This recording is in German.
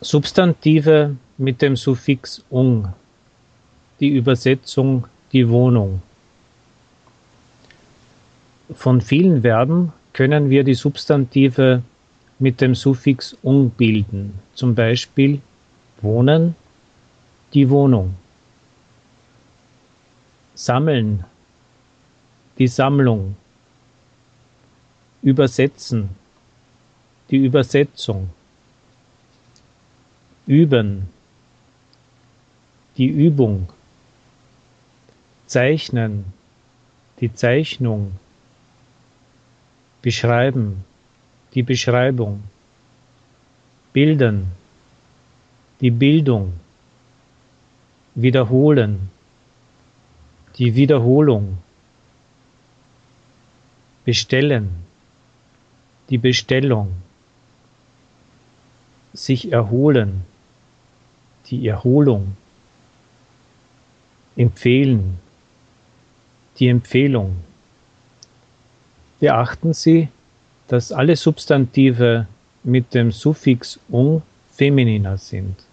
Substantive mit dem Suffix ung. Die Übersetzung die Wohnung. Von vielen Verben können wir die Substantive mit dem Suffix ung bilden, zum Beispiel wohnen, die Wohnung, sammeln, die Sammlung, übersetzen, die Übersetzung, üben, die Übung, zeichnen, die Zeichnung, beschreiben, die Beschreibung, bilden, die Bildung, wiederholen, die Wiederholung, bestellen, die Bestellung, sich erholen, die Erholung, empfehlen, die Empfehlung. Beachten Sie, dass alle Substantive mit dem Suffix ung femininer sind.